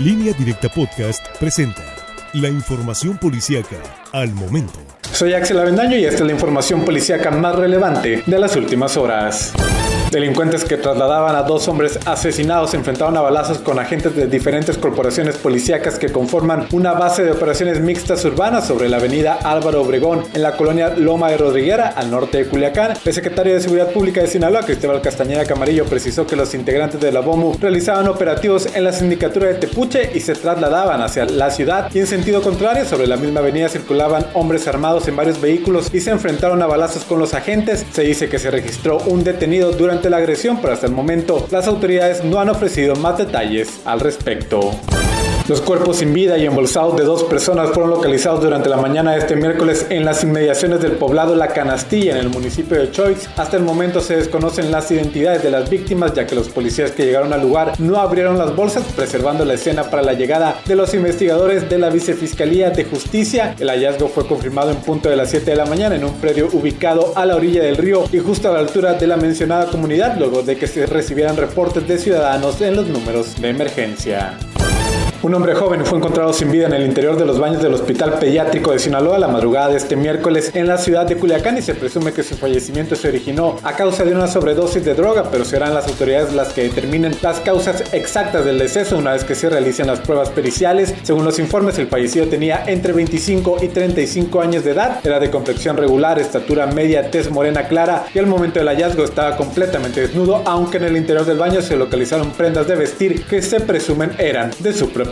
Línea Directa Podcast presenta la información policíaca al momento. Soy Axel Avendaño y esta es la información policíaca más relevante de las últimas horas. Delincuentes que trasladaban a dos hombres asesinados se enfrentaron a balazos con agentes de diferentes corporaciones policíacas que conforman una base de operaciones mixtas urbanas sobre la avenida Álvaro Obregón en la colonia Loma de Rodriguera al norte de Culiacán. El secretario de Seguridad Pública de Sinaloa, Cristóbal Castañeda Camarillo, precisó que los integrantes de la BOMU realizaban operativos en la sindicatura de Tepuche y se trasladaban hacia la ciudad y en sentido contrario sobre la misma avenida circulaban hombres armados en varios vehículos y se enfrentaron a balazos con los agentes. Se dice que se registró un detenido durante la agresión, pero hasta el momento las autoridades no han ofrecido más detalles al respecto. Los cuerpos sin vida y embolsados de dos personas fueron localizados durante la mañana de este miércoles en las inmediaciones del poblado La Canastilla, en el municipio de Choix. Hasta el momento se desconocen las identidades de las víctimas, ya que los policías que llegaron al lugar no abrieron las bolsas, preservando la escena para la llegada de los investigadores de la Vicefiscalía de Justicia. El hallazgo fue confirmado en punto de las 7 de la mañana en un predio ubicado a la orilla del río y justo a la altura de la mencionada comunidad, luego de que se recibieran reportes de ciudadanos en los números de emergencia. Un hombre joven fue encontrado sin vida en el interior de los baños del Hospital Pediátrico de Sinaloa la madrugada de este miércoles en la ciudad de Culiacán y se presume que su fallecimiento se originó a causa de una sobredosis de droga, pero serán las autoridades las que determinen las causas exactas del deceso una vez que se realicen las pruebas periciales. Según los informes, el fallecido tenía entre 25 y 35 años de edad, era de complexión regular, estatura media, tez morena clara y al momento del hallazgo estaba completamente desnudo, aunque en el interior del baño se localizaron prendas de vestir que se presumen eran de su propio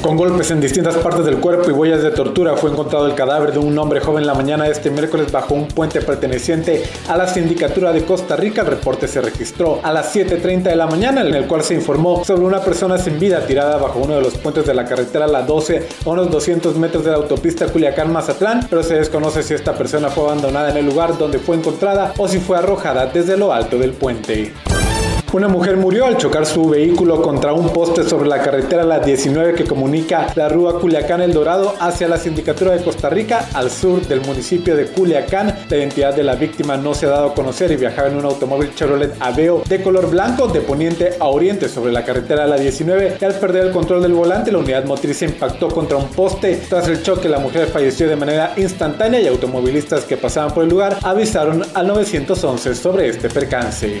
con golpes en distintas partes del cuerpo y huellas de tortura fue encontrado el cadáver de un hombre joven la mañana de este miércoles bajo un puente perteneciente a la sindicatura de Costa Rica. El reporte se registró a las 7.30 de la mañana en el cual se informó sobre una persona sin vida tirada bajo uno de los puentes de la carretera La 12 a unos 200 metros de la autopista Culiacán-Mazatlán, pero se desconoce si esta persona fue abandonada en el lugar donde fue encontrada o si fue arrojada desde lo alto del puente. Una mujer murió al chocar su vehículo contra un poste sobre la carretera La 19 que comunica la Rúa Culiacán El Dorado hacia la Sindicatura de Costa Rica al sur del municipio de Culiacán. La identidad de la víctima no se ha dado a conocer y viajaba en un automóvil Chevrolet Aveo de color blanco de poniente a oriente sobre la carretera La 19 y al perder el control del volante la unidad motriz se impactó contra un poste. Tras el choque la mujer falleció de manera instantánea y automovilistas que pasaban por el lugar avisaron al 911 sobre este percance.